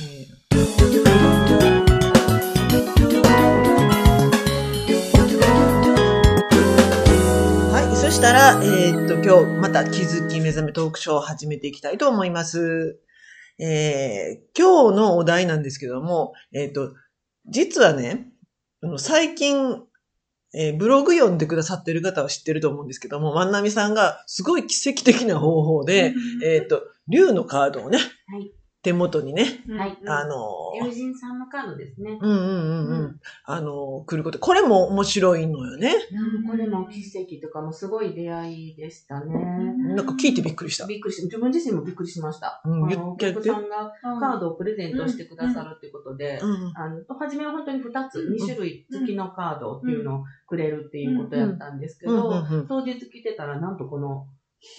はい。そしたら、えーっと、今日また気づき目覚めトークショーを始めていきたいと思います。えー今日のお題なんですけども、えーっと、実はね、最近、えーブログ読んでくださってる方は知ってると思うんですけども、万波さんがすごい奇跡的な方法で、えーっと、竜のカードをね、はい手元にね、はい。あのー友人さんのカードですね。うんうんうんうん。あの、来ること。これも面白いのよね。これも奇跡とかもすごい出会いでしたね。なんか聞いてびっくりした。びっくりし、自分自身もびっくりしました。うんあの、お客さんがカードをプレゼントしてくださるっていうことで、うん。あの、初めは本当に2つ、2種類付きのカードっていうのをくれるっていうことやったんですけど、うん当日来てたらなんとこの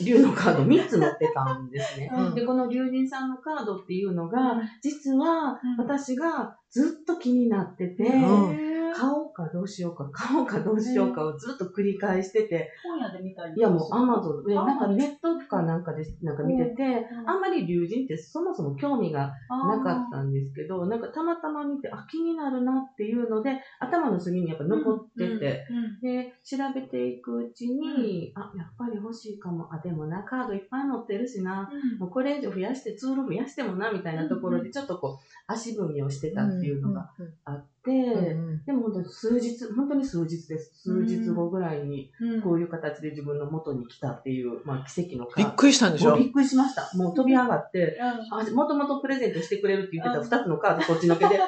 竜のカード3つ持ってたんですね。うん。で、この竜神さんのカードっていうのが、実は私がずっと気になってて、うん。買おうかどうしようか、買おうかどうしようかをずっと繰り返してて、本屋で見たりいやもうアマゾンで、あなんかネットかなんかでなんか見てて、あんまり竜神ってそもそも興味がなかったんですけど、なんかたまたま見て、あ、気になるなっていうので、頭の隅にやっぱ残ってて、で、調べていくうちに、あ、やっぱり欲しいかも。あ、でもな、カードいっぱい持ってるしな。もうこれ以上増やして、ツール増やしてもな、みたいなところで、ちょっとこう、足踏みをしてたっていうのがあって、うんでも本当に数日、本当に数日です。数日後ぐらいに、うん。こういう形で自分の元に来たっていう、まあ奇跡の。びっくりしたんでしょ？びっくりしました。もう飛び上がって、うん。あもともとプレゼントしてくれるって言ってた二つのカードこっちのけで、あー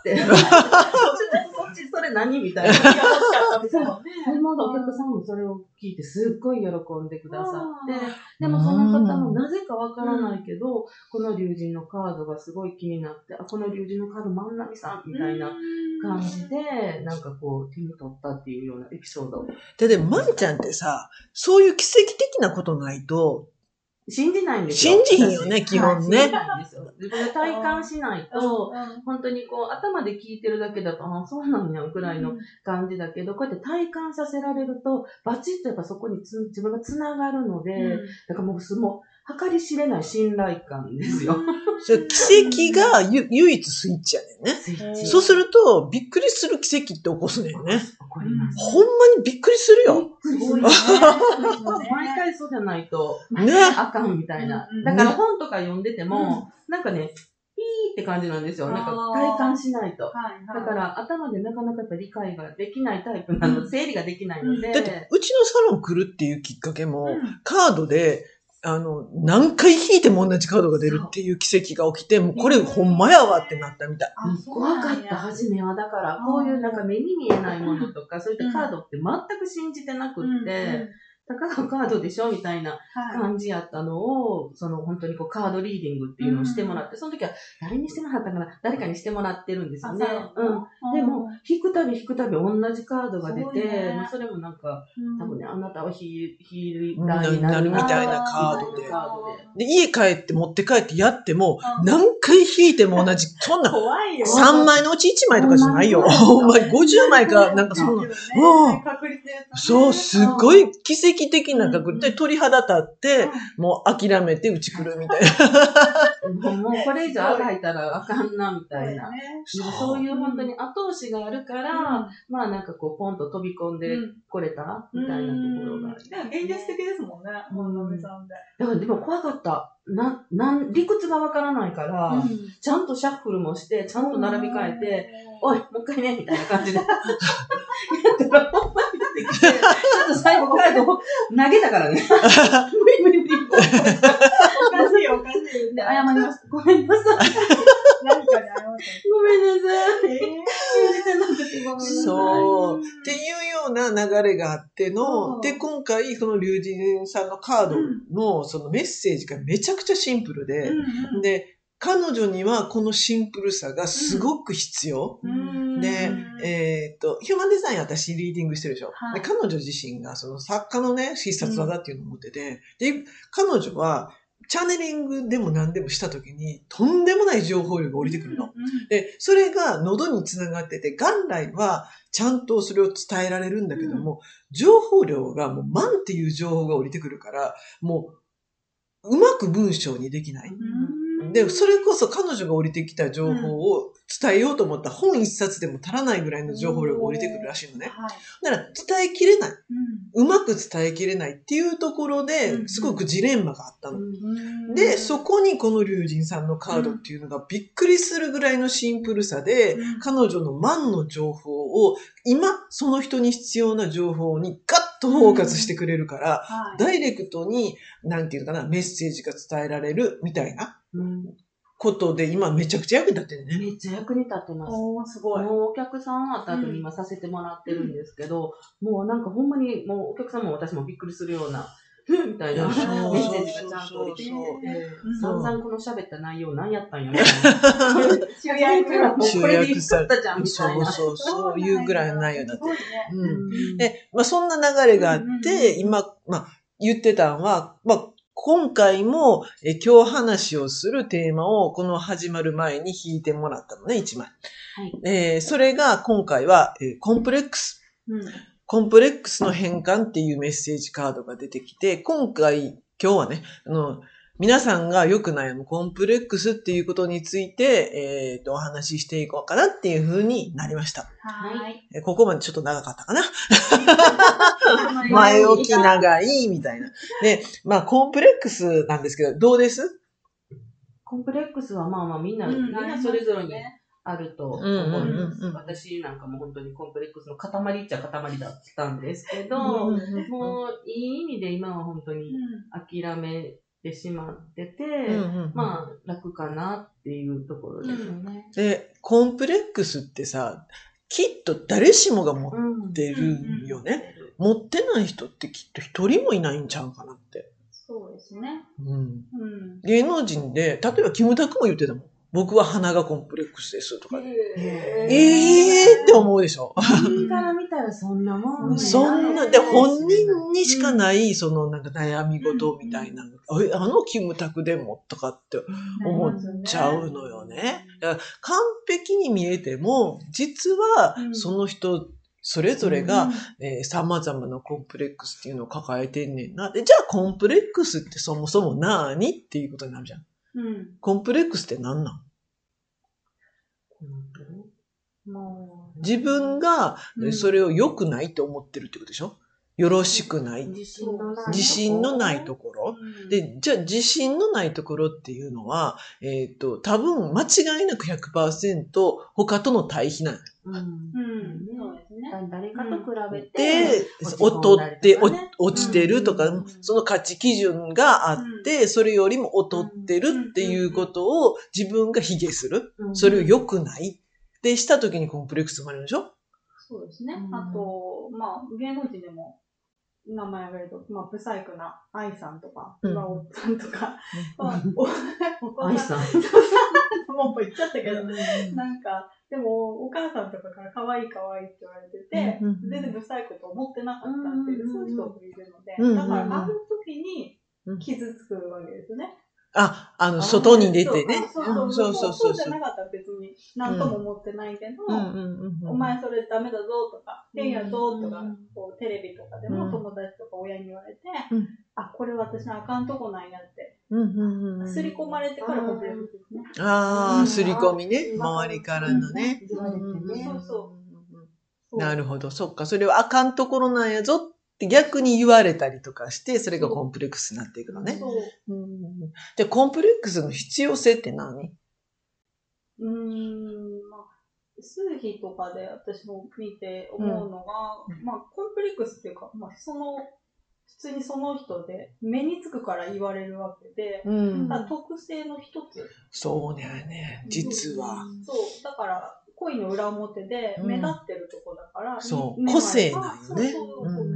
って、ち、それ何みたいな。欲しかったみたいなね でもお客さんもそれを聞いてすっごい喜んでくださってあ、でもその方もなぜかわからないけど、この竜神のカードがすごい気になって、あ、この竜神のカード万波さんみたいな感じで、なんかこう手に取ったっていうようなエピソード。で、でも、まんちゃんってさ、そういう奇跡的なことないと、信じないんですよ。信じひんよね私 基本ねはい信じないんですよ。自分で体感しないと、うん本当にこう頭で聞いてるだけだと、あ、そうなんや、くらいの感じだけど、こうやって体感させられると、バチッとやっぱそこにつ自分がつながるので、だからもうすもう、計り知れない信頼感ですよ。奇跡がゆ 唯一スイッチやねんね。スイッチそうすると、びっくりする奇跡って起こすねんね。起こります。ほんまにびっくりするよ。すごいね 毎回そうじゃないと、ね。あかんみたいな。だから本とか読んでても、なんかね、ピーって感じなんですよ。なんか体感しないと。はいはいだから頭でなかなか理解ができないタイプなの、整理ができないので。だって、うちのサロン来るっていうきっかけも、うんカードで、あの、何回引いても同じカードが出るっていう奇跡が起きて、もうこれほんまやわってなったみたい。怖かった、初めは。だから、こういうなんか目に見えないものとか、そういったカードって全く信じてなくって、たかがカードでしょみたいなはい感じやったのを、その本当にこうカードリーディングっていうのをしてもらって、その時は誰にしてもらったかな？誰かにしてもらってるんですよね。うん。でも、引くたび引くたび同じカードが出て、ねまあそれもなんか、うん多分ね、あなたはヒーヒーになるなるみたいなカードでみたいなカードで。で、家帰って持って帰ってやっても、うん何回引いても同じ、そんな、怖いよ。3枚のうち1枚とかじゃないよ。ほんまに50枚か、なんかそんな。うそう、すっごい奇跡的な確率で鳥肌立って、もう諦めてうち来るみたいな。もうこれ以上あがいたらあかんな、みたいな。ね。そういう本当に後押しがあるから、まあなんかこうポンと飛び込んでこれたみたいなところが現実的ですもんね、本並さんで。だからでも怖かった。な、なん、理屈がわからないから、ちゃんとシャッフルもして、ちゃんと並び替えて、おい、もう一回ね、みたいな感じで。やったら、ほんまに出てきて、ちょっと最後カードを投げたからね。無理無理無理。おかしいおかしい。で、謝ります。ごめんなさい。何かに謝っごめんなさい。て。信じてなくてごめんなさい。そう。っていうような流れがあっての、うんで、今回、その龍神さんのカードの、そのメッセージがめちゃくちゃシンプルで、で、彼女にはこのシンプルさがすごく必要。で、えっ、と、ヒューマンデザイン私リーディングしてるでしょ。はい。で彼女自身がその作家のね、必殺技っていうのを持ってて、で、彼女はチャネリングでも何でもした時にとんでもない情報量が降りてくるの。で、それが喉につながってて、元来はちゃんとそれを伝えられるんだけども、情報量がもう万っていう情報が降りてくるから、もう、うまく文章にできない。で、それこそ彼女が降りてきた情報を伝えようと思ったら本一冊でも足らないぐらいの情報量が降りてくるらしいのね。はい。だから伝えきれない。ううまく伝えきれないっていうところうんで、すごくジレンマがあったの。ん。で、そこにこの龍神さんのカードっていうのがびっくりするぐらいのシンプルさで、うん彼女の万の情報を、今、その人に必要な情報にガッとフォーカスしてくれるから、はい。ダイレクトに、なんていうのかな、メッセージが伝えられるみたいなうんことで、今めちゃくちゃ役に立ってるね。めっちゃ役に立ってます。おー、すごい。もうお客さんあった後に今させてもらってるんですけど、もうなんかほんまにもうお客さんも私もびっくりするような、ふんみたいなメッセージがちゃんと降りてきて散々この喋った内容何やったんやみたいな。集約もうこれで言っちゃったじゃんみたいな。そうそう、そういうぐらいの内容になってすごいね。る。うん。うんで、まあそんな流れがあっうんうんうんて、今、まあ言ってたのは、まあ今回もえ今日話をするテーマをこの始まる前に引いてもらったのね、一枚。はいえーそれが今回は、えーコンプレックス。うん。コンプレックスの変換っていうメッセージカードが出てきて、今回、今日はね、あの、皆さんがよく悩むコンプレックスっていうことについて、えっ、と、お話ししていこうかなっていう風になりました。はい。えここまでちょっと長かったかな はい前置き長いみたいな。で、まあ、コンプレックスなんですけど、どうです？コンプレックスはまあまあみんな、うんみんなそれぞれにあると思いうんます。私なんかも本当にコンプレックスの塊っちゃ塊だったんですけど、うんもういい意味で今は本当に諦めてしまってて、まあ楽かなっていうところですよね。で、コンプレックスってさ、きっと誰しもが持っうんてるよね。持ってない人ってきっと一人もいないんちゃうかなって。そうですね。うん。うん。芸能人で、例えばキムタクも言ってたもん。僕は鼻がコンプレックスですとか。ええーって思うでしょ。人から見たらそんなもんねそんな、で、本人にしかない、そのなんか悩み事みたいな、えあのキムタクでもとかって思っちゃうのよね。だから完璧に見えても、実はうんその人、それぞれが、えー様々なコンプレックスっていうのを抱えてんねんな。で、じゃあコンプレックスってそもそも何？っていうことになるじゃん。うん。コンプレックスって何なん？も自分がうんそれを良くないと思ってるってことでしょ？よろしくない。自信のないところ。う。で、じゃあ自信のないところっていうのは、えっ、と、多分間違いなく100%他との対比なんようんうん。そうですね。誰かと比べて、劣って、落ちてるとか、うんその価値基準があって、それよりも劣ってるっていうことを自分が卑下する。それを良くない。ってした時にコンプレックス生まれるでしょ？そうですね。うん。あと、まあ、芸能人でも、名前挙げると、まあ、ブサイクな愛さんとか、うん。岩尾さんとか、うん。まあ、お お子愛さん、さん。もう言っちゃったけど、なんか、でも、お母さんとかから可愛い可愛いって言われてて、うんうん全然ブサイクと思ってなかったっていう、うんそういう人もいるので、うんだから、ある時に傷つくわけですよね。あ、あの、外に出てね。そうそうそう。そそう。じゃなかったら別に何とも思ってないけど、うんうんうんお前それダメだぞとか、変やぞとかうん、こうテレビとかでうん。も友達とか親に言われてうん、あ、これ私のあかんとこなんやって、うんうんうん刷り込まれてからコンプレックスですね。ああ、うんすり込みね。うん周りからのね。そうそうそうなるほど。そっか。それはあかんところなんやぞって逆に言われたりとかして、それがコンプレックスになっていくのね。そう。うんで、コンプレックスの必要性って何？うーん、まあ、数比とかで私も見て思うのが、うんまあ、コンプレックスっていうか、まあ、その、普通にその人で目につくから言われるわけで、うん特性の一つ。そうだよね。実は。そう、だから、恋の裏表で目立ってるとこだから、そう目個性なんよねそうそうそう。って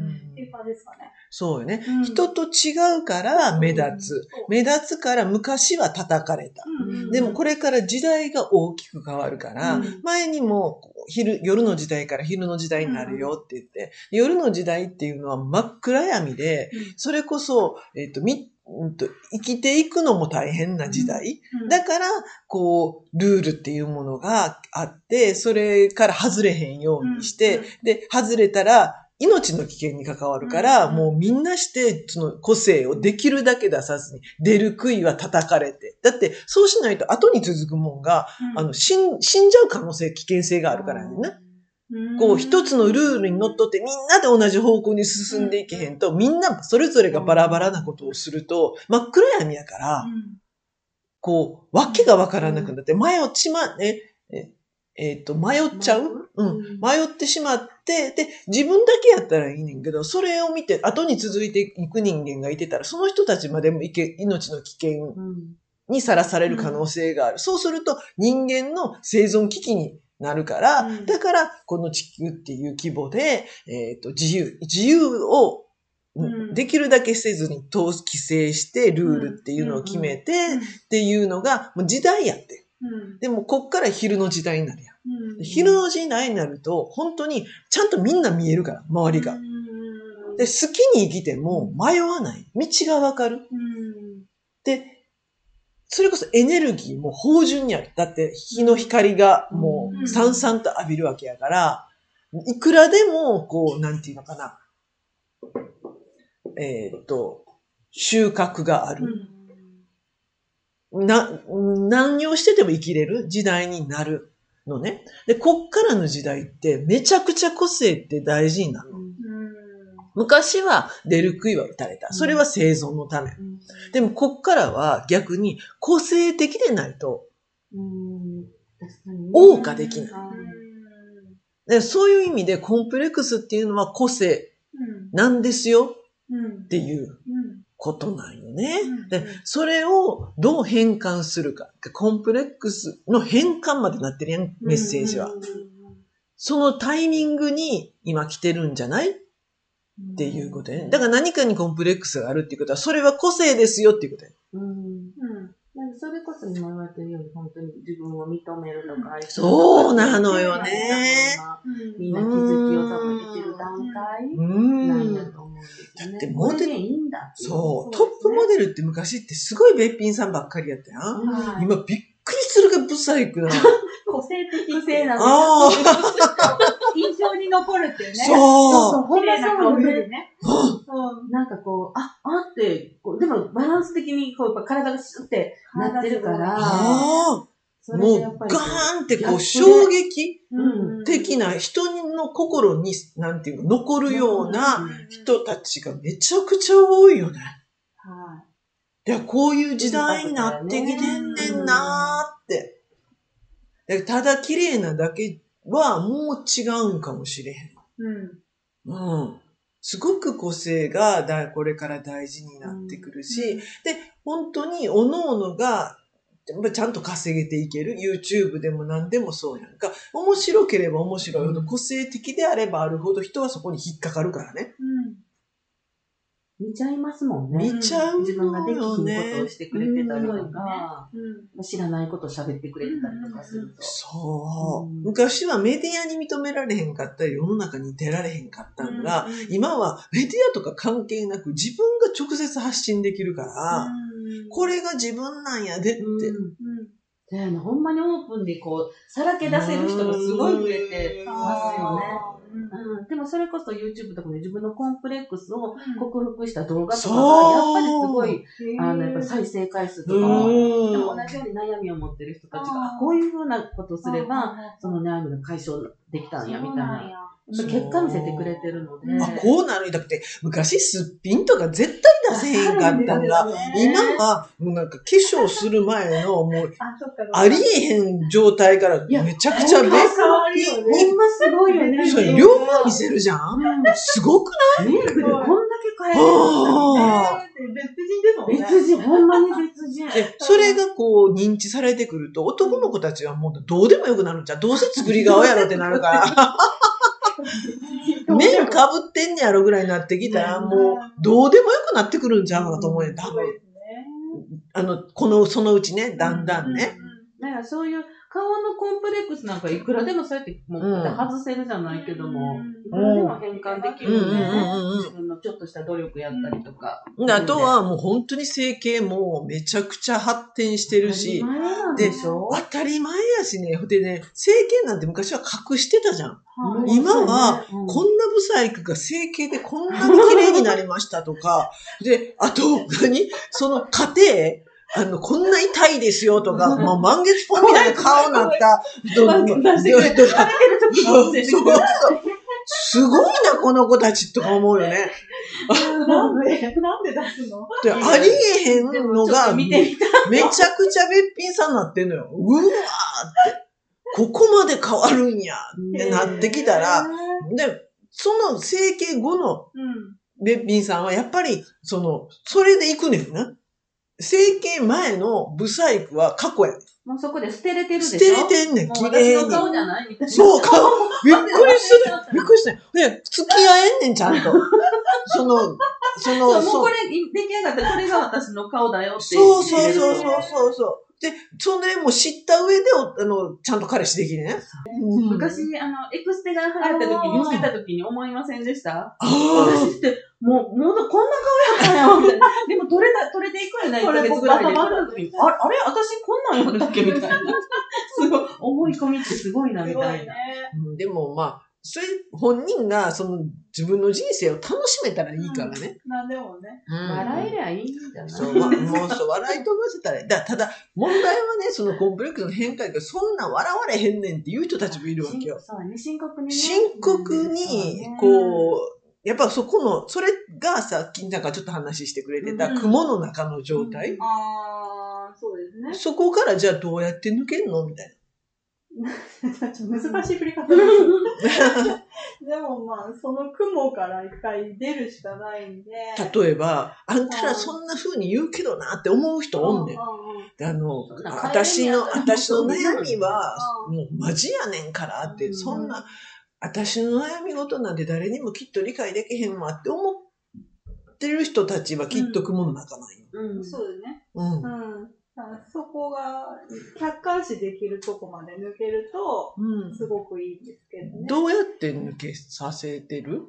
いう感じですかね。そうよね。うん人と違うから目立つ。そう目立つから昔は叩かれた。うんでもこれから時代が大きく変わるから、うん前にも昼、夜の時代から昼の時代になるよって言って、夜の時代っていうのは真っ暗闇で、それこそ、えっ、と、み、うんと、生きていくのも大変な時代。うんだから、こう、ルールっていうものがあって、それから外れへんようにして、うんで、外れたら命の危険に関わるから、うん。もうみんなして、その個性をできるだけ出さずに、出る杭は叩かれて。だって、そうしないと後に続くもんが、あの、死ん、死んじゃう可能性、危険性があるからね。こう、一つのルールにのっとってみんなで同じ方向に進んでいけへんと、みんなそれぞれがバラバラなことをすると、真っ暗闇やから、こう、わけがわからなくなって、迷っちま、え、え、えっと、迷っちゃう？う？ん。迷ってしまって、で、自分だけやったらいいねんけど、それを見て、後に続いていく人間がいてたら、その人たちまでもいけ命の危険うん。にさらされる可能性がある。そうすると、人間の生存危機になるから、うん。だから、この地球っていう規模で、えっ、と、自由、自由を、うん。できるだけせずに、統規制して、ルールっていうのを決めて、っていうのが、もう時代やって。でも、こっから昼の時代になるやん。昼の時代になると、本当に、ちゃんとみんな見えるから、周りが。で、好きに生きても迷わない。道がわかる。で、それこそエネルギーも芳醇にある。だって、日の光がもうんう、さんさんと浴びるわけやから、いくらでも、こう、なんていうのかな。えーっと、収穫がある。な、何をしてても生きれる時代になるのね。で、こっからの時代ってめちゃくちゃ個性って大事になる。の。昔は出る杭は打たれた。それは生存のため。でもこっからは逆に個性的でないと、謳歌できない。でそういう意味でコンプレックスっていうのは個性なんですよっていうことなんよね。で、それをどう変換するか。コンプレックスの変換までなってるやん、メッセージは。そのタイミングに今来てるんじゃない？っていうことやね。だから何かにコンプレックスがあるっていうことは、それは個性ですよっていうことや。それこそ今言われてるように本当に自分を認めるとか、そうなのよねみんな気づきを多分得てる段階うんなんだと思うんですよね。だってモデルいいんだそう。トップモデルって昔ってすごいべっぴんさんばっかりやったやん今びっくりするがブサイクな。個性的不正なの。ああ、印象に残るっていうね。そう。ほんま綺麗な顔そうよね。よりね。うんなんかこう、あ、あって、こうでもバランス的にこうやっぱ体がシュってなってるから、あそあ、もうガーンってこう衝撃うん的な人の心に、なんていうの、残るような人たちがめちゃくちゃ多いよね。はいや、こういう時代になってきてんねんなただ綺麗なだけはもう違うんかもしれへん。うん。うん。すごく個性がだこれから大事になってくるし、で、本当に各々がちゃんと稼げていける。YouTube でも何でもそうやんか。面白ければ面白いほど、うん個性的であればあるほど人はそこに引っかかるからね。見ちゃいますもんね。見ちゃうね。自分ができひんことをしてくれてたりとか、うん。知らないことを喋ってくれてたりとかすると。そう、うん昔はメディアに認められへんかったり、世の中に出られへんかったんが、うん今はメディアとか関係なく自分が直接発信できるから、これが自分なんやでって。うんうん。だよね、ほんまにオープンでこう、さらけ出せる人がすごい増えてますよね。うん、でもそれこそ YouTube とかで自分のコンプレックスを克服した動画とかが、やっぱりすごい、あの、やっぱ再生回数とかも、うん。でも同じように悩みを持ってる人たちが、あこういうふうなことをすれば、その悩みが解消できたんや、みたいな。結果見せてくれてるので。あ、こうなるんだって、昔すっぴんとか絶対出せへんかったんが、今はもうなんか化粧する前のもう あ、りえへん状態からめちゃくちゃべっ変わるよね。ほんますごいよね。それ両方見せるじゃんすごくメイクでこんだけ変えるああ別人ですもんね。別人、ほんまに別人。で、それがこう認知されてくると、男の子たちはもうどうでもよくなるんじゃん。どうせ作り顔やろってなるから。面かぶってんねやろぐらいになってきたら、もうどうでもよくなってくるんちゃうかなと思うねん。多分。あの、この、そのうちね、だんだんね。。だからそういう顔のコンプレックスなんかいくらでもそうやってもううん外せるじゃないけども、うん。いくらでも変換できるんでね、うんうんうんうん。自分のちょっとした努力やったりとか。であとはもう本当に整形もめちゃくちゃ発展してるし、で当たり前やしね。でね、整形なんて昔は隠してたじゃん。はい。今は、うん。こんなブサイクが整形でこんなに綺麗になりましたとか、で、あと、何？その家庭、あの、こんな痛いですよとか、もう満月ポンみたいな顔になった、どどどすごいな、この子たちとか思うよね。なんで、なんで出すので、ありえへんのが、めちゃくちゃべっぴんさんになってんのよ。うわーって。ここまで変わるんやってなってきたら、で、その整形後のうん。べっぴんさんはやっぱり、その、それで行くねんな。整形前のブサイクは過去やねん。もうそこで捨てれてるでしょ？捨てれてんねん、綺麗に。顔じゃないみたいな。そう、顔、びっくりする。びっくりして。で、付き合えんねん、ちゃんと。その、そそう、の、もうこれ出来上がって、これが私の顔だよってそうそうそうそうう。そうで、それも知った上で、おあの、ちゃんと彼氏できるね。うん昔、あの、エクステが流行った時、見つけた時に思いませんでした？あ私って、もう、もうこんな顔やったんや、みたいな。でも、取れた、取れていくよね、1ヶ月ぐらいで。あれ、あれ？私こんなんやったっけ？みたいな。すごい、思い込みってすごいな、みたいな。。うんでもまあ、それ、本人がその自分の人生を楽しめたらいいからね。なんでもね。笑えりゃいいんじゃないそう、わもうそう、笑い飛ばせたらいい。だただ、問題はね、そのコンプレックスの変化が、そんな笑われへんねんっていう人たちもいるわけよ。そうね、深刻にね。深刻に、こう、やっぱそこの、それがさっきなんかちょっと話してくれてたうん雲の中の状態、ああ、そうですね。そこからじゃあどうやって抜けんの？みたいちょっと 難しい振り方です。でもまあ、その雲から一回出るしかないんで。な。例えば、あんたらそんな風に言うけどなって思う人おんねん。あの私の、私の悩みは、うもうマジやねんからって、うんそんな、私の悩み事なんて誰にもきっと理解できへんわって思ってる人たちはきっと雲の中なんよ。うん。そうですね。うん。そこが客観視できるとこまで抜けると、うんすごくいいんですけどね。どうやって抜けさせてる？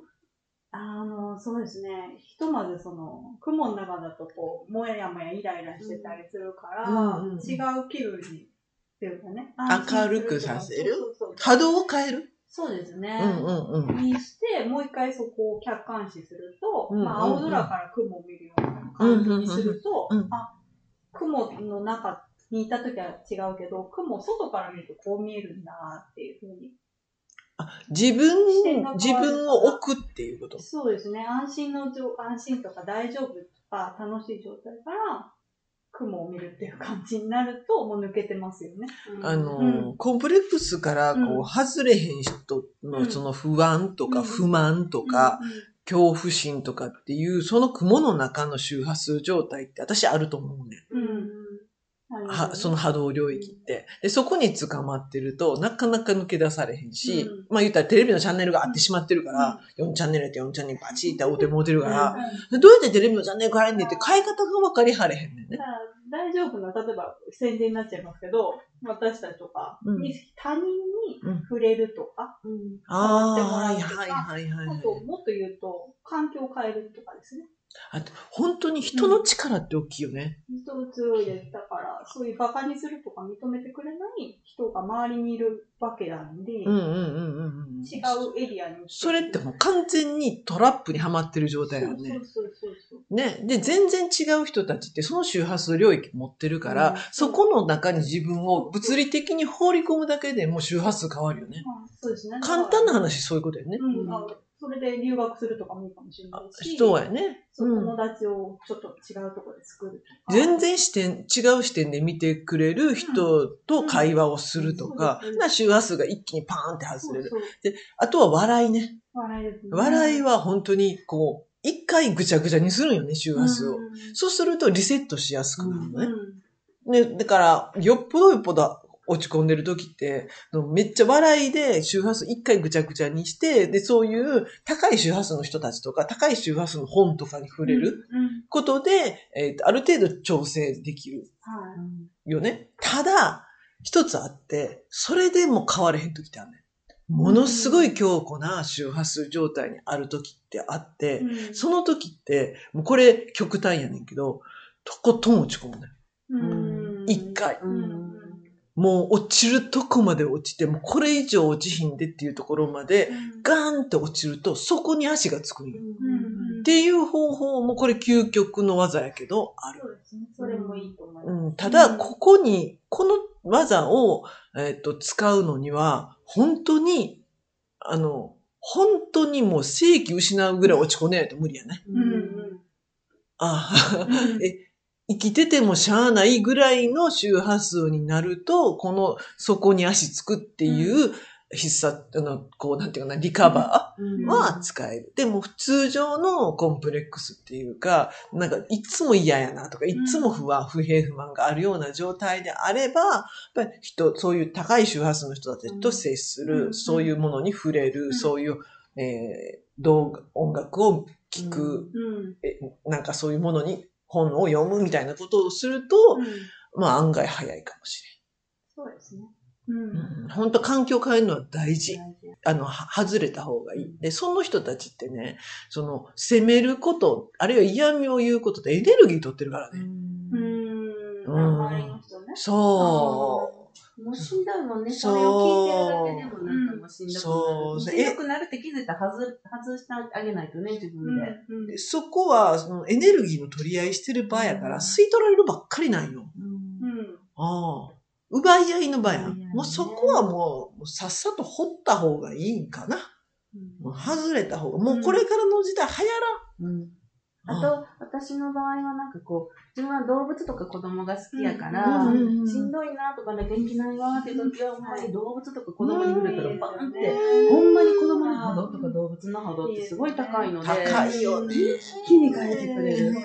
あの、そうですね。ひとまずその、雲の中だとこう、もやもやイライラしてたりするから、うんうん違う気分に、っていうかね。明るくさせる？波動を変える？そうですね。うんうんうん。にして、もう一回そこを客観視すると、うんうんうんまあ、青空から雲を見るような感じにすると、うんうんうんあ、雲の中にいた時は違うけど、雲を外から見るとこう見えるんだっていうふうに。自分自分を置くっていうこと？そうですね。安心の状、安心とか大丈夫とか楽しい状態から、雲を見るっていう感じになると、もう抜けてますよね。あの、うんコンプレックスからこう外れへん人のその不安とかうん不満とか、恐怖心とかっていう、その雲の中の周波数状態って私あると思うねん。うん、うん。はその波動領域って。で、そこに捕まってると、なかなか抜け出されへんし、うんまあ言ったらテレビのチャンネルがあってしまってるから、4チャンネルやって4チャンネルバチって合うてもうてるから、うんどうやってテレビのチャンネル変えんねんって変え方が分かりはれへんねんね。大丈夫な、例えば宣伝になっちゃいますけど、私たちとかうんに他人にうん触れるとか、うん。ってもらうとかもっと言うと、環境を変えるとかですね。あと、本当に人の力って大きいよね。人強いです。だから、そういう馬鹿にするとか認めてくれない人が周りにいるわけなんで、うんうんうんうんうん。違うエリアに。それってもう完全にトラップにはまってる状態だよね。そうそうそうそう。ね。で、全然違う人たちってその周波数領域持ってるから、うんそこの中に自分を物理的に放り込むだけでもう周波数変わるよね。あそうですね。簡単な話そういうことよね。うん、あそれで留学するとかもいいかもしれないし、そうやね。友達をちょっと違うところで作るとか。全然視点、違う視点で見てくれる人と会話をするとかうんうん、な周波数が一気にパーンって外れる。そうそうあとは笑いね。笑いですね。笑いは本当にこう、一回ぐちゃぐちゃにするんよね、周波数を。うんそうするとリセットしやすくなるのね。だから、よっぽどよっぽど落ち込んでる時って、めっちゃ笑いで周波数一回ぐちゃぐちゃにして、で、そういう高い周波数の人たちとか、高い周波数の本とかに触れるうん。うんことで、えーとある程度調整できるはい。よね。ただ、一つあって、それでも変われへん時ってあるねん。ものすごい強固な周波数状態にある時ってあって、うんその時って、もうこれ極端やねんけど、とことん落ち込むねん。うん一回。うんもう落ちるとこまで落ちて、もうこれ以上落ちひんでっていうところまで、ガーンって落ちると、そこに足がつくんよ。うんっていう方法もこれ究極の技やけど、ある。そうですね。それもいいと思います。うん、ただ、ここに、この技を、えっと使うのには、本当に、あの、本当にもう正気失うぐらい落ち込んでないと無理やね。うん。うんああ、うん。え生きててもしゃあないぐらいの周波数になると、この、そこに足つくっていう必殺、あの、こう、なんていうかな、リカバーは使える。でも、通常のコンプレックスっていうか、なんか、いつも嫌やなとか、いつも不安、不平不満があるような状態であれば、やっぱり人、そういう高い周波数の人たちと接する、うん。そういうものに触れる、ん。そういう、えー動画、音楽を聴く、うん。えなんかそういうものに本を読むみたいなことをすると、うん。まあ案外早いかもしそうですね。うん本当環境変えるのは大事。あの、は外れた方がいい。で、その人たちってね、その、責めること、あるいは嫌味を言うことでエネルギー取ってるからね。うーん。うんね。そもうしんどいもんね。それを聞いてるだけでもなんかもうしんどくなる。そうしんどくなるって気づいたら外外してあげないとね、自分で。うんう。でそこは、そのエネルギーの取り合いしてる場やから、うん吸い取られるばっかりなんよ。うんうん。ああ。奪い合いの場やん。もうそこはもう、さっさと掘った方がいいんかな。もう外れた方が、もうこれからの時代流うん。あと、私の場合はなんかこう、自分は動物とか子供が好きやか行ら、しんどいなとかね、元気ないわっていう時は、ほんまに動物とか子供に触れたらバーンって、ほんまに子供の波動とか動物の波動ってすごい高いので、高いよね。一気に変えてくれる。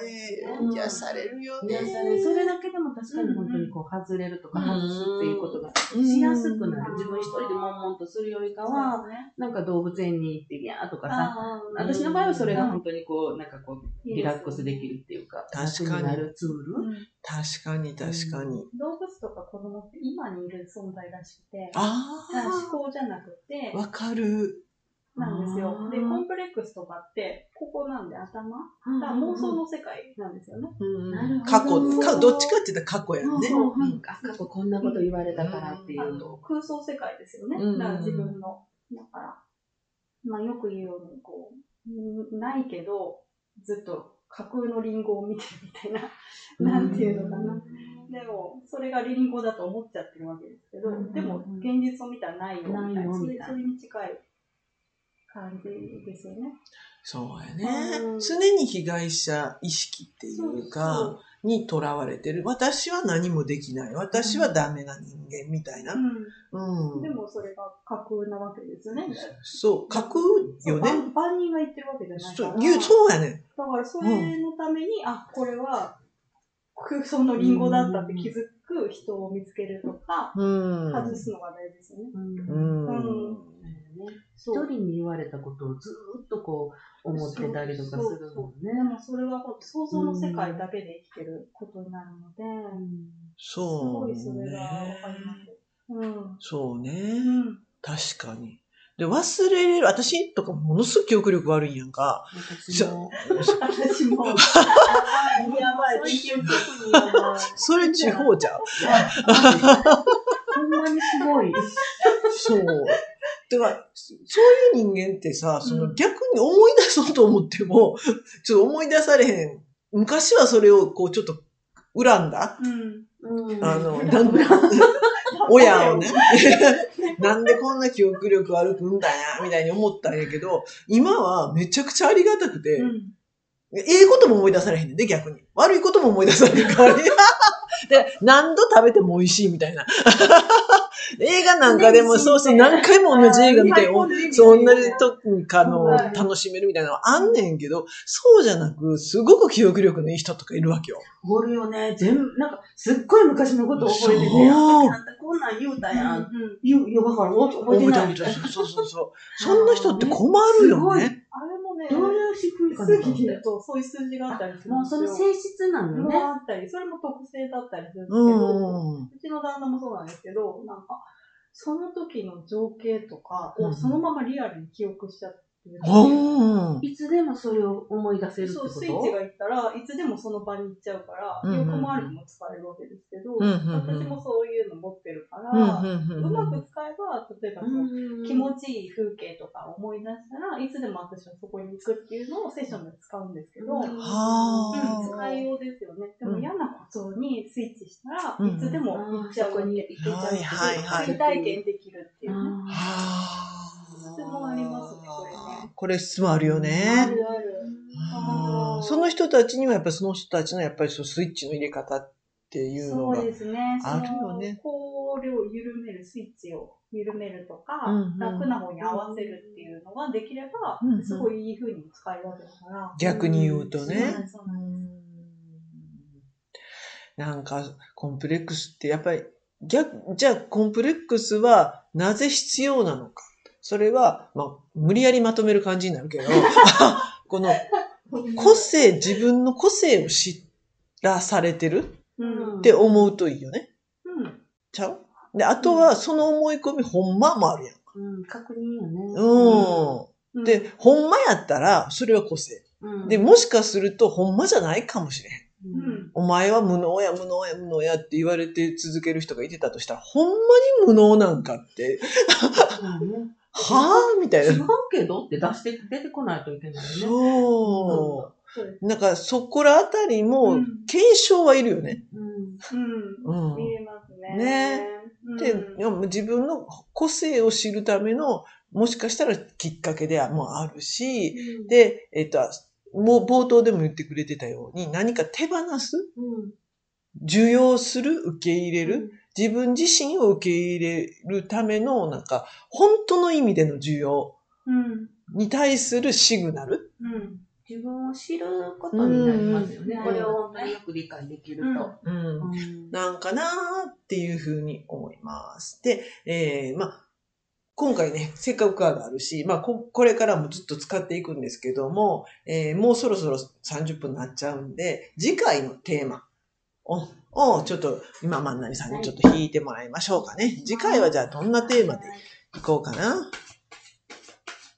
ね癒されるよね。癒されるそれだけでも確かに本当にこう外れるとかうん外すっていうことがうんしやすくなる。自分一人で悶々とするよりかは、なんか動物園に行ってギャーとかさ、私の場合はそれが本当にこう、なんかこう、リラックスできるっていうか、確かに楽なるツール？うん確かに確かに。動物とか子供って今にいる存在らしくて、あ思考じゃなくてあ、、わかる。なんですよ。で、コンプレックスとかって、ここなんで頭だから妄想の世界なんですよね。うんなるほど。過去、かどっちかって言ったら過去やんね。そううん。あ、過去こんなこと言われたからっていう。あと空想世界ですよね。うんだから自分の。だから、まあよく言うように、こう、んないけど、ずっと架空のリンゴを見てるみたいな、なんていうのかな。でも、それがリンゴだと思っちゃってるわけですけど、うんでも現実を見たらないよみたいな、ないよそみたいな。れそれに近い感じですよね。そうやねう。ん常に被害者意識っていうかそ、にとらわれてる。私は何もできない。私はダメな人間みたいな。ううんん。で。もそれが架空なわけですよね。そう、架空よね。万万人が言ってるわけじゃないから。そうやね。だからそれのために、あ、これは空想のリンゴだったって気づく人を見つけるとか、うん。外すのが大事ですよね。うんうん。一人に言われたことをずーっとこう思ってたりとかするもんそうそうでね。もそれは想像の世界だけで生きてることになるので、すそうごいそれがわかね。ります。うん。そうね。うん。確かに。で、忘れれる。私とかものすごい記憶力悪いんやんか。私も。私も。やばい、勉強不足にやばい。それ地方じゃん。ほんまにすごい。そう。だから、そういう人間ってさ、その逆に思い出そうと思っても、ちょっと思い出されへん。昔はそれをこうちょっと恨んだ？うん。うんあの、なんで、親をね、なんでこんな記憶力悪くんだや、みたいに思ったんやけど、今はめちゃくちゃありがたくて、うん。ええことも思い出されへんねんで、逆に。悪いことも思い出されへん代わりに。で、何度食べても美味しいみたいな。映画なんかでもそうそう、何回も同じ映画見て、おそう、同じ時かのはい楽しめるみたいなのはあんねんけど、そうじゃなく、すごく記憶力のいい人とかいるわけよ。おるよね。全部、なんか、すっごい昔のこと覚えてて、こんなん言うたやん。うん。言う、いや、だから、覚えてない。覚えてるそうそうそうそう。そんな人って困るよね。あれもね、どういかなとそういう数字があったりする。その性質なのね。もあったり、それも特性だったりするんですけうど、ん。うちの旦那もそうなんですけど、なんか、その時の情景とかうんをそのままリアルに記憶しちゃってる。うん。いつでもそれを思い出せるってそう、スイッチがいったらいつでもその場に行っちゃうから、うんうん記憶もある日も使えるわけですけど、うんうんうん。私もそういうの持ってるから、うんうまく使えば、例えばその、うん気持ちいい風景とか思い出したらいつでも私はそこに行くっていうのをセッションで使うんですけど、うん。うんは使いようですよね。でもうん。嫌なことにスイッチしたら、う。んいつでも行っちゃうわけ。そこに行けちゃうはいはい。はい追体験できるっていうね。質問ありますね、これ質問あるよあね。るある。あーその人たちにはやっぱりその人たちのやっぱりそうスイッチの入れ方っていうのがそう。ですね。あるよねそのこれを緩める、スイッチを緩めるとか、うんうん楽な方に合わせるっていうのができれば、うんうんすごいいい風に使えるわけだから。逆に言うとね。なんか、コンプレックスってやっぱり、逆、じゃあコンプレックスはなぜ必要なのか。それは、まあ、無理やりまとめる感じになるけど、この個性、自分の個性を知らされてるうん。って思うといいよね。うん。ちゃう？で、あとはその思い込みほんまもあるやん。うん、確認よね。う。うんんで、ほんまやったら、それは個性。うん、で、もしかすると、ほんまじゃないかもしれへん。う、うんん。お前は無能や、無能や、無能やって言われて続ける人がいてたとしたら、ほんまに無能なんかって。はぁ？みたい違うな。けどって出して、出てこないといけないよね。そそう。なんか、そこらあたりもうん、検証はいるよね。うん。うん。うん。見えますね。ねうん。で、自分の個性を知るための、もしかしたらきっかけでもあるし、で、えっと、もう冒頭でも言ってくれてたように、何か手放す？うん、受容する？受け入れる、うん自分自身を受け入れるための、なんか、本当の意味での需要うん。に対するシグナル。うん。自分を知ることになりますよね。うんこれを本当によく理解できると。うんうんなんかなーっていうふうに思います。で、えー、まあ、今回ね、せっかくカードあるし、まあこ、これからもずっと使っていくんですけども、えーもうそろそろ30分になっちゃうんで、次回のテーマを、をちょっと今、万成さんにちょっと引いてもらいましょうかね。次回はじゃあどんなテーマでいこうかな。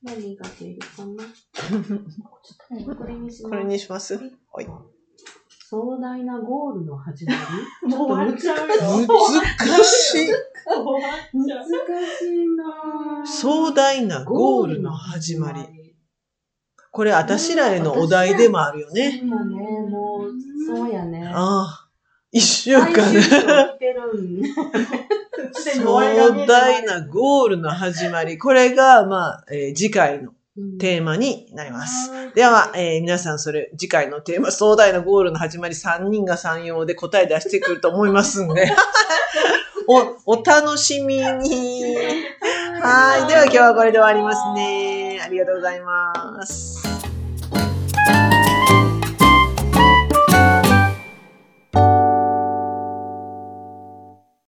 何が出るかな これにします。これにしますはい。壮大なゴールの始まり？もう終わっちゃうよ。難しい。難しいなぁ壮大なゴールの始まり。これ、私らへのお題でもあるよね。そうやね。ああ。一週間 壮大なゴールの始まり。これが、まあ、えー次回のテーマになります。では、えー皆さんそれ、次回のテーマ、壮大なゴールの始まり、3人が3用で答え出してくると思いますんで。お、お楽しみに。はい。では今日はこれで終わりますね。ありがとうございます。